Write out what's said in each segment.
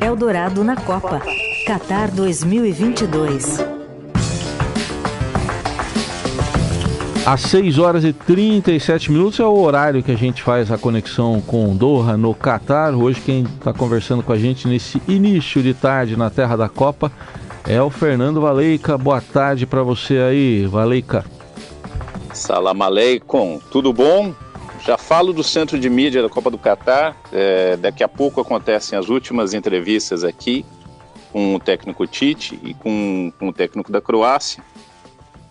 Eldorado na Copa. Qatar 2022. Às 6 horas e 37 minutos é o horário que a gente faz a conexão com Doha, no Catar. Hoje quem está conversando com a gente nesse início de tarde na terra da Copa é o Fernando Valeica. Boa tarde para você aí, Valeica. Salam aleikum, tudo bom? Já falo do centro de mídia da Copa do Catar. É, daqui a pouco acontecem as últimas entrevistas aqui com o técnico Tite e com, com o técnico da Croácia.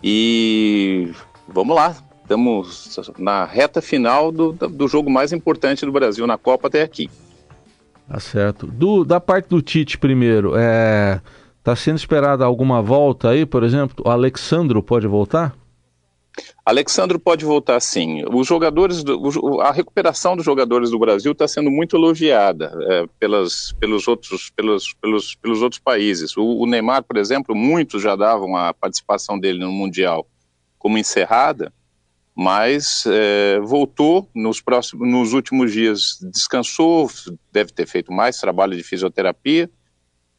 E vamos lá, estamos na reta final do, do jogo mais importante do Brasil na Copa até aqui. Tá certo. Do, da parte do Tite primeiro, é, tá sendo esperada alguma volta aí, por exemplo? O Alexandro pode voltar? Alexandre pode voltar sim. Os jogadores, do, a recuperação dos jogadores do Brasil está sendo muito elogiada é, pelas, pelos, outros, pelos, pelos, pelos outros países. O, o, Neymar, por exemplo, muitos já davam a participação dele no Mundial como encerrada, mas é, voltou nos, próximos, nos últimos dias, descansou, deve ter feito mais trabalho de fisioterapia,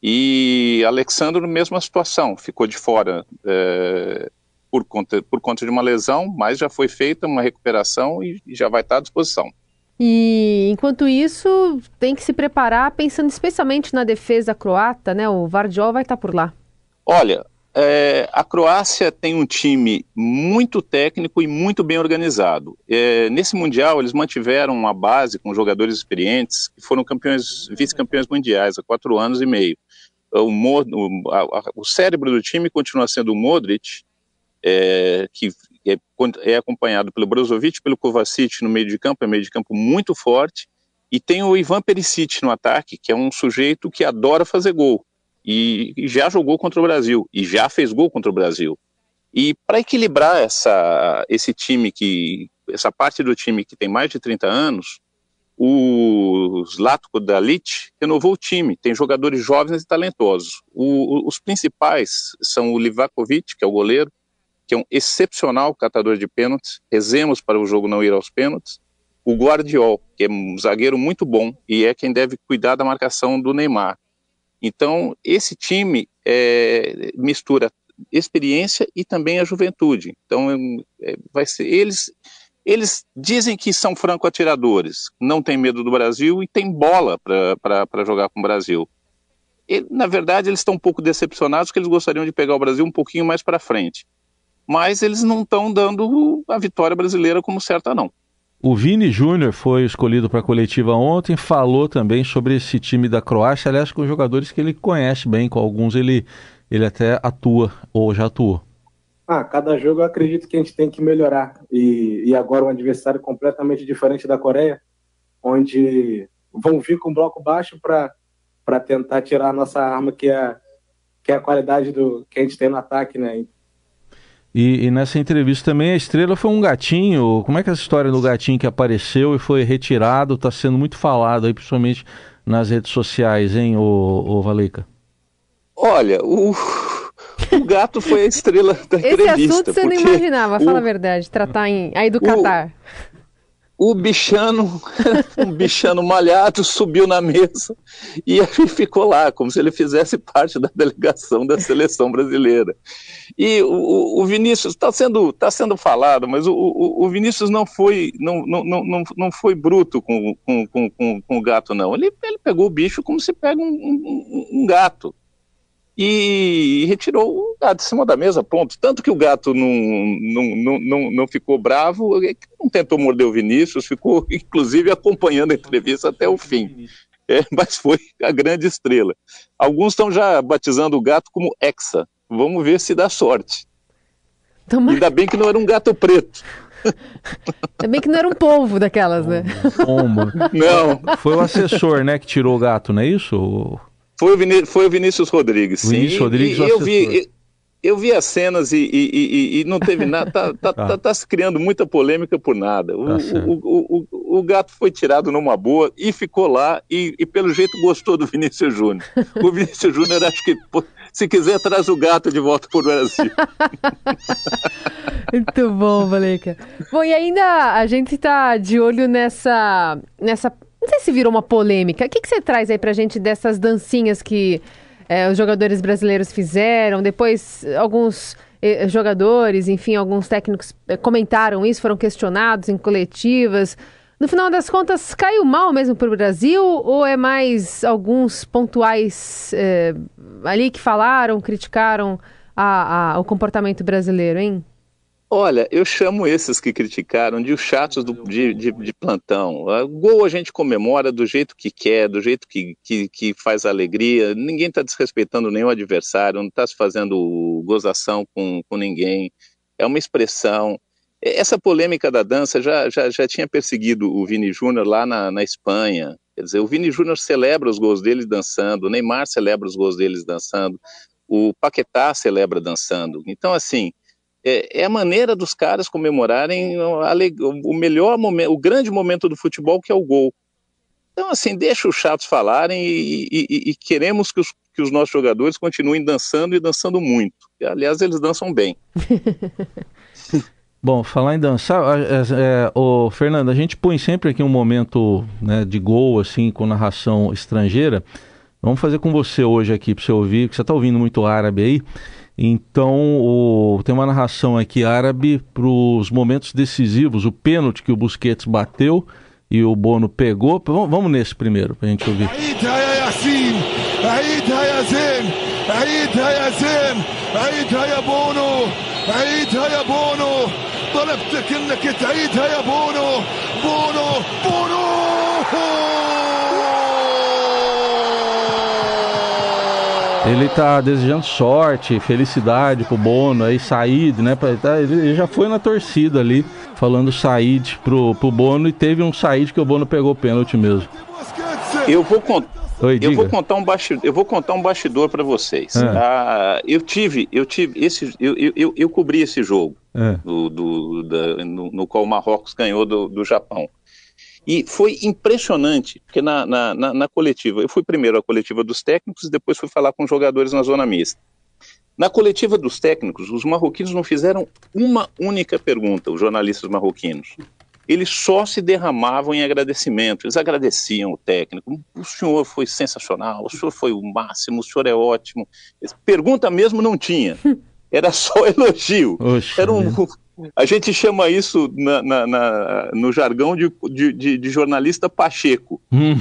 e Alexandre, mesma situação, ficou de fora é, por conta, por conta de uma lesão, mas já foi feita uma recuperação e, e já vai estar à disposição. E enquanto isso, tem que se preparar pensando especialmente na defesa croata, né? O Vardiol vai estar por lá. Olha, é, a Croácia tem um time muito técnico e muito bem organizado. É, nesse Mundial, eles mantiveram uma base com jogadores experientes que foram campeões, vice-campeões mundiais há quatro anos e meio. O, o, a, o cérebro do time continua sendo o Modric, é, que é, é, acompanhado pelo Brozovic, pelo Kovacic no meio de campo, é meio de campo muito forte, e tem o Ivan Perisic no ataque, que é um sujeito que adora fazer gol, e, e já jogou contra o Brasil, e já fez gol contra o Brasil. E para equilibrar essa, esse time que, essa parte do time que tem mais de 30 anos, o Zlatko Dalic renovou o time, tem jogadores jovens e talentosos. O, os principais são o Livakovic, que é o goleiro, que é um excepcional catador de pênaltis, rezemos para o jogo não ir aos pênaltis, o Guardiol, que é um zagueiro muito bom e é quem deve cuidar da marcação do Neymar. Então, esse time é, mistura experiência e também a juventude. Então, é, vai ser eles eles dizem que são franco-atiradores, não têm medo do Brasil e têm bola para jogar com o Brasil. E, na verdade, eles estão um pouco decepcionados porque eles gostariam de pegar o Brasil um pouquinho mais para frente mas eles não estão dando a vitória brasileira como certa, não. O Vini Júnior foi escolhido para a coletiva ontem, falou também sobre esse time da Croácia, aliás, com jogadores que ele conhece bem, com alguns ele, ele até atua ou já atuou. Ah, cada jogo eu acredito que a gente tem que melhorar. E, e agora um adversário completamente diferente da Coreia, onde vão vir com bloco baixo para tentar tirar a nossa arma, que é, que é a qualidade do que a gente tem no ataque, né? E, e, nessa entrevista também a estrela foi um gatinho. Como é que é essa história do gatinho que apareceu e foi retirado está sendo muito falado aí, principalmente nas redes sociais, hein, ô, ô Valeica? Olha, o, o gato foi a estrela da Esse entrevista. Esse assunto você não imaginava, o, fala a verdade, tratar em, aí do Catar o bichano, um bichano malhado, subiu na mesa e ficou lá, como se ele fizesse parte da delegação da seleção brasileira. E o, o Vinícius está sendo, tá sendo falado, mas o, o, o, Vinícius não foi, não, não, não, não foi bruto com, com, com, com, o gato, não. Ele, ele pegou o bicho como se pega um, um, um gato e retirou o gato de cima da mesa, ponto. Tanto que o gato não, não, não, não, ficou bravo, não tentou morder o Vinícius, ficou inclusive acompanhando a entrevista até o fim. É, mas foi a grande estrela. Alguns estão já batizando o gato como Hexa. Vamos ver se dá sorte. Toma... Ainda bem que não era um gato preto. Ainda bem que não era um polvo daquelas, né? Pomba. Não. Foi o assessor, né, que tirou o gato, não é isso? Foi o, Viní foi o Vinícius Rodrigues, sim. Vinícius Rodrigues, e, e eu vi, eu vi as cenas e, e, e, não teve nada, tá, tá, tá. tá, tá, se criando muita polêmica por nada. O, tá o, o, o, o, gato foi tirado numa boa e ficou lá e, e pelo jeito gostou do Vinícius Júnior. O Vinícius Júnior acho que se quiser traz o gato de volta para o Brasil. Muito bom, Valeca. Bom, e ainda a gente está de olho nessa, nessa Não sei se virou uma polêmica. O que, que você traz aí pra gente dessas dancinhas que é, os jogadores brasileiros fizeram? Depois, alguns eh, jogadores, enfim, alguns técnicos eh, comentaram isso, foram questionados em coletivas. No final das contas, caiu mal mesmo para o Brasil ou é mais alguns pontuais eh, ali que falaram, criticaram a, a, o comportamento brasileiro, hein? Olha, eu chamo esses que criticaram de os chatos do, de, de, de, plantão. O gol a gente comemora do jeito que quer, do jeito que, que, que faz alegria. Ninguém está desrespeitando nenhum adversário, não está se fazendo gozação com, com ninguém. É uma expressão. Essa polêmica da dança já, já, já tinha perseguido o Vini Júnior lá na, na Espanha. Quer dizer, o Vini Júnior celebra os gols deles dançando, o Neymar celebra os gols deles dançando, o Paquetá celebra dançando. Então, assim, é, é, a maneira dos caras comemorarem o melhor momento, o grande momento do futebol, que é o gol. Então, assim, deixa os chatos falarem e, e, e queremos que os, que os nossos jogadores continuem dançando e dançando muito. Aliás, eles dançam bem. Bom, falar em dançar, é, é, o Fernando, a gente põe sempre aqui um momento né, de gol, assim, com narração estrangeira. Vamos fazer com você hoje aqui, para você ouvir, que você está ouvindo muito árabe aí. Então, o, tem uma narração aqui árabe para os momentos decisivos, o pênalti que o Busquets bateu e o Bono pegou. Vamos, vamos nesse primeiro, para a gente ouvir. طلبتك انك تعيدها يا بونو بونو بونو Ele tá desejando sorte, felicidade pro Bono, aí Said, né? Tá, ele já foi na torcida ali, falando Said pro, pro Bono e teve um Said que o Bono pegou pênalti mesmo. Eu vou contar. Oi, eu vou contar um bastidor, eu vou contar um bastidor para vocês. É. Ah, eu tive, eu tive esse, eu, eu, eu cobri esse jogo é. do, do da, no, no, qual o Marrocos ganhou do, do Japão. E foi impressionante, porque na, na, na, na coletiva, eu fui primeiro à coletiva dos técnicos e depois fui falar com os jogadores na zona mista. Na coletiva dos técnicos, os marroquinos não fizeram uma única pergunta, os jornalistas marroquinos. Eles só se derramavam em agradecimento, eles agradeciam o técnico. O senhor foi sensacional, o senhor foi o máximo, o senhor é ótimo. Pergunta mesmo não tinha, era só elogio. Oxe, era um, a gente chama isso na, na, na, no jargão de, de, de jornalista Pacheco. Hum.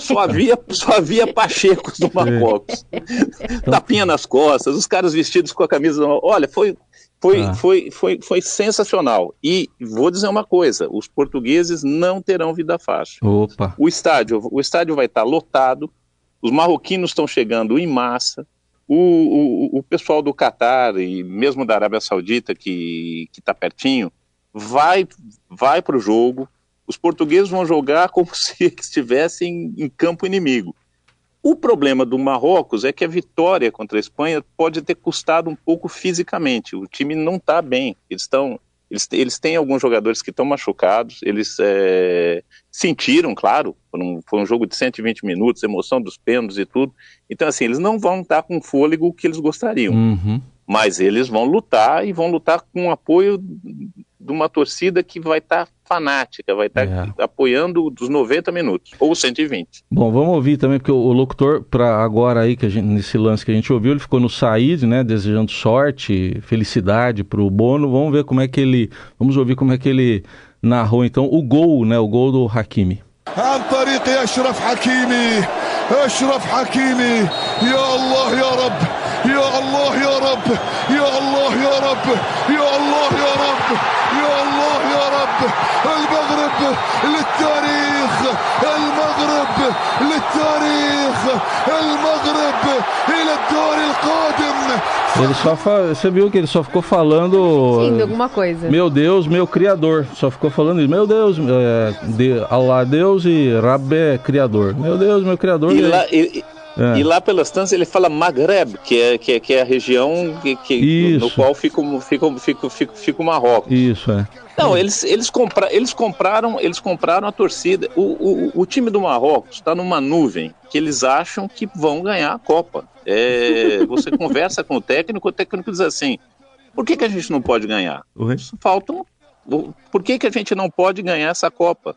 Só, havia, só havia Pachecos no. É. Tapinha nas costas, os caras vestidos com a camisa. Olha, foi, foi, ah. foi, foi, foi sensacional. E vou dizer uma coisa: os portugueses não terão vida fácil. Opa. O estádio, o estádio vai estar lotado, os marroquinos estão chegando em massa. O, o, pessoal do Catar e mesmo da Arábia Saudita, que está pertinho, vai, vai para o jogo. Os portugueses vão jogar como se estivessem em campo inimigo. O problema do Marrocos é que a vitória contra a Espanha pode ter custado um pouco fisicamente. O time não está bem. Eles estão eles, eles têm alguns jogadores que estão machucados, eles é, sentiram, claro, foi um, foi um jogo de 120 minutos, emoção dos pênaltis e tudo. Então, assim, eles não vão estar com o fôlego que eles gostariam. Uhum. Mas eles vão lutar e vão lutar com o apoio de uma torcida que vai estar tá fanática, vai estar tá é. apoiando dos 90 minutos, ou 120. Bom, vamos ouvir também, porque o, o locutor, para agora aí, que gente, nesse lance que a gente ouviu, ele ficou no Said, né, desejando sorte, felicidade para o Bono. Vamos ver como é que ele, vamos ouvir como é que ele narrou então o gol, né, o gol do Hakimi. عن طريق أشرف حكيمي أشرف حكيمي يا الله يا رب يا الله يا رب يا الله يا رب يا الله يا رب يا الله يا رب المغرب للتاريخ المغرب للتاريخ المغرب إلى الدور القادم Ele só fa... Você viu que ele só ficou falando. Sim, de alguma coisa. Meu Deus, meu Criador. Só ficou falando isso. Meu Deus, é, de Allah Deus e Rabé Criador. Meu Deus, meu Criador. E, lá, e, é. e lá pelas tantas ele fala Maghreb, que é, que é, que é a região que, que no qual fica, fica, fica, fica, fica o Marrocos. Isso, é. Não, eles, eles, compra, eles, compraram, eles compraram a torcida. O, o, o time do Marrocos está numa nuvem que eles acham que vão ganhar a Copa. É, você conversa com o técnico, o técnico diz assim: por que, que a gente não pode ganhar? Uhum. Faltam. Por que, que a gente não pode ganhar essa Copa?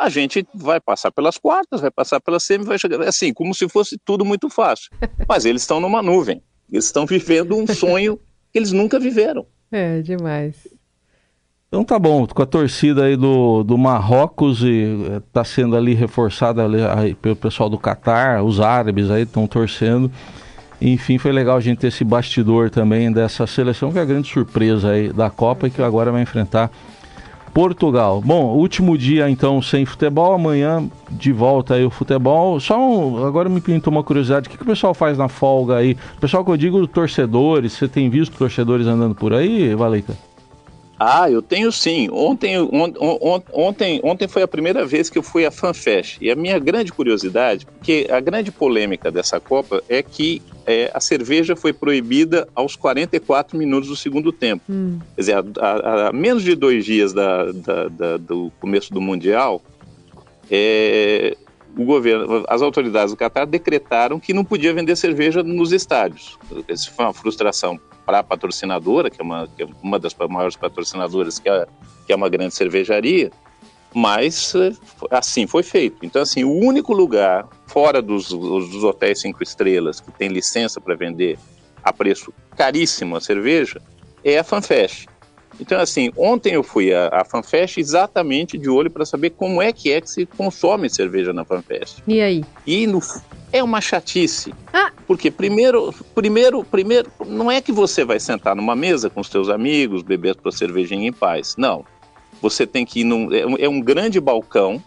A gente vai passar pelas quartas, vai passar pela semi, vai chegar assim, como se fosse tudo muito fácil. Mas eles estão numa nuvem. Eles estão vivendo um sonho que eles nunca viveram. É, demais. Então tá bom, com a torcida aí do, do Marrocos e está sendo ali reforçada ali, aí, pelo pessoal do Catar, os árabes aí estão torcendo. Enfim, foi legal a gente ter esse bastidor também dessa seleção, que é a grande surpresa aí da Copa e que agora vai enfrentar Portugal. Bom, último dia então sem futebol, amanhã de volta aí o futebol. Só um, agora me pintou uma curiosidade, o que, que o pessoal faz na folga aí? O pessoal que eu digo torcedores, você tem visto torcedores andando por aí, Valeita? Ah, eu tenho sim. Ontem, on, on, ontem, ontem foi a primeira vez que eu fui à FanFest. E a minha grande curiosidade, porque a grande polêmica dessa Copa é que é, a cerveja foi proibida aos 44 minutos do segundo tempo. Hum. Quer dizer, a, a, a, menos de dois dias da, da, da, do começo do Mundial, é, o governo, as autoridades do Catar decretaram que não podia vender cerveja nos estádios. Isso foi uma frustração para a patrocinadora, que é uma, que é uma das maiores patrocinadoras, que é, que é uma grande cervejaria, mas eh, assim foi feito. Então, assim, o único lugar fora dos, dos hotéis cinco estrelas que tem licença para vender a preço caríssimo a cerveja é a FanFest. Então, assim, ontem eu fui à, à FanFest exatamente de olho para saber como é que é que se consome cerveja na FanFest. E aí? E no, é uma chatice. Ah. Porque primeiro, primeiro, primeiro, não é que você vai sentar numa mesa com os seus amigos, beber a sua cervejinha em paz. Não. Você tem que ir num. É um grande balcão.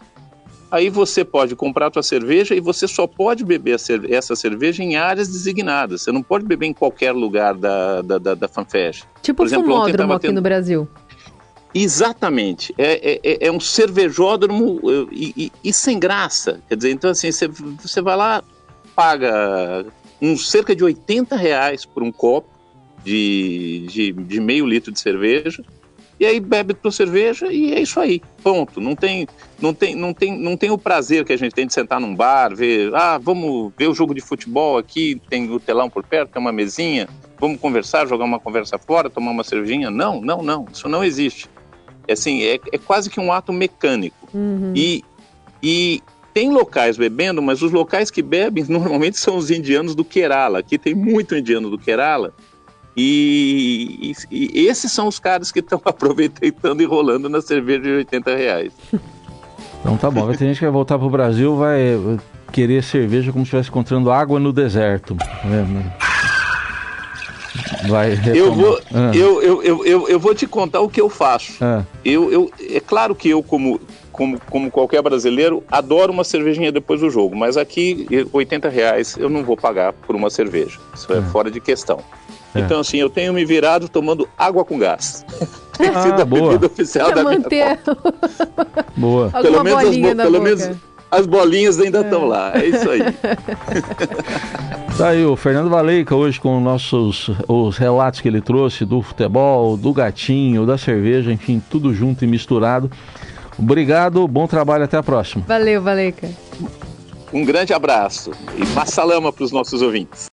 Aí você pode comprar a sua cerveja e você só pode beber essa cerveja em áreas designadas. Você não pode beber em qualquer lugar da, da, da, da FanFest. Tipo Por exemplo, fumódromo aqui tendo... no Brasil. Exatamente. É, é, é um cervejódromo e, e, e, sem graça. Quer dizer, então assim, você, você vai lá, paga uns cerca de 80 reais por um copo de, de, de meio litro de cerveja e aí bebe tua cerveja e é isso aí, ponto. Não tem, não tem, não tem, não tem o prazer que a gente tem de sentar num bar, ver, ah, vamos ver o jogo de futebol aqui, tem o telão por perto, tem uma mesinha, vamos conversar, jogar uma conversa fora, tomar uma cervejinha. Não, não, não, isso não existe. É assim, é, é quase que um ato mecânico. Uhum. E, e tem locais bebendo, mas os locais que bebem normalmente são os indianos do Kerala. Aqui tem muito indiano do Kerala. E, e, e esses são os caras que estão aproveitando e rolando na cerveja de 80 reais. Então tá bom, vai ter gente que vai voltar pro Brasil vai querer cerveja como se estivesse encontrando água no deserto. Vai eu vou, ah. eu, eu, eu, eu, eu vou te contar o que eu faço. Ah. Eu, eu, é claro que eu, como como, como qualquer brasileiro, adoro uma cervejinha depois do jogo, mas aqui, 80 reais eu não vou pagar por uma cerveja. Isso é, é fora de questão. É. Então, assim, eu tenho me virado tomando água com gás. Tem ah, sido a boa. bebida oficial pra da manter... minha Boa. Pelo menos, as, pelo menos as bolinhas ainda estão é. lá. É isso aí. Tá aí o Fernando Valeica hoje com nossos os relatos que ele trouxe do futebol, do gatinho, da cerveja, enfim, tudo junto e misturado. Obrigado, bom trabalho, até a próxima. Valeu, Valeca. Um grande abraço e passa lama para os nossos ouvintes.